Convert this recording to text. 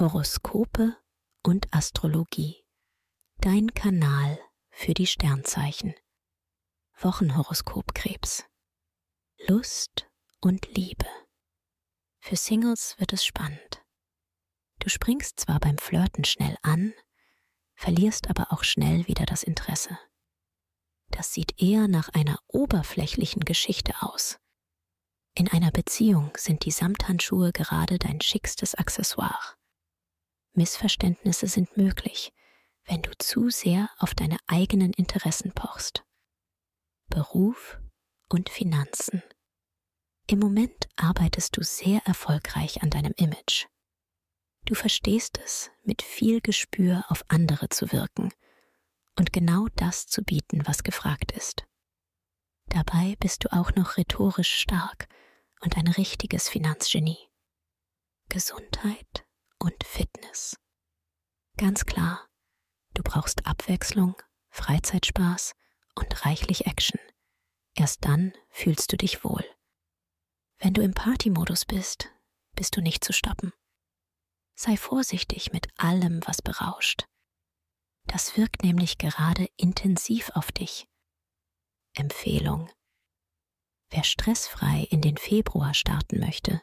Horoskope und Astrologie. Dein Kanal für die Sternzeichen. Wochenhoroskop Krebs. Lust und Liebe. Für Singles wird es spannend. Du springst zwar beim Flirten schnell an, verlierst aber auch schnell wieder das Interesse. Das sieht eher nach einer oberflächlichen Geschichte aus. In einer Beziehung sind die Samthandschuhe gerade dein schickstes Accessoire. Missverständnisse sind möglich, wenn du zu sehr auf deine eigenen Interessen pochst. Beruf und Finanzen. Im Moment arbeitest du sehr erfolgreich an deinem Image. Du verstehst es, mit viel Gespür auf andere zu wirken und genau das zu bieten, was gefragt ist. Dabei bist du auch noch rhetorisch stark und ein richtiges Finanzgenie. Gesundheit und Fitness. Ganz klar, du brauchst Abwechslung, Freizeitspaß und reichlich Action. Erst dann fühlst du dich wohl. Wenn du im Partymodus bist, bist du nicht zu stoppen. Sei vorsichtig mit allem, was berauscht. Das wirkt nämlich gerade intensiv auf dich. Empfehlung. Wer stressfrei in den Februar starten möchte,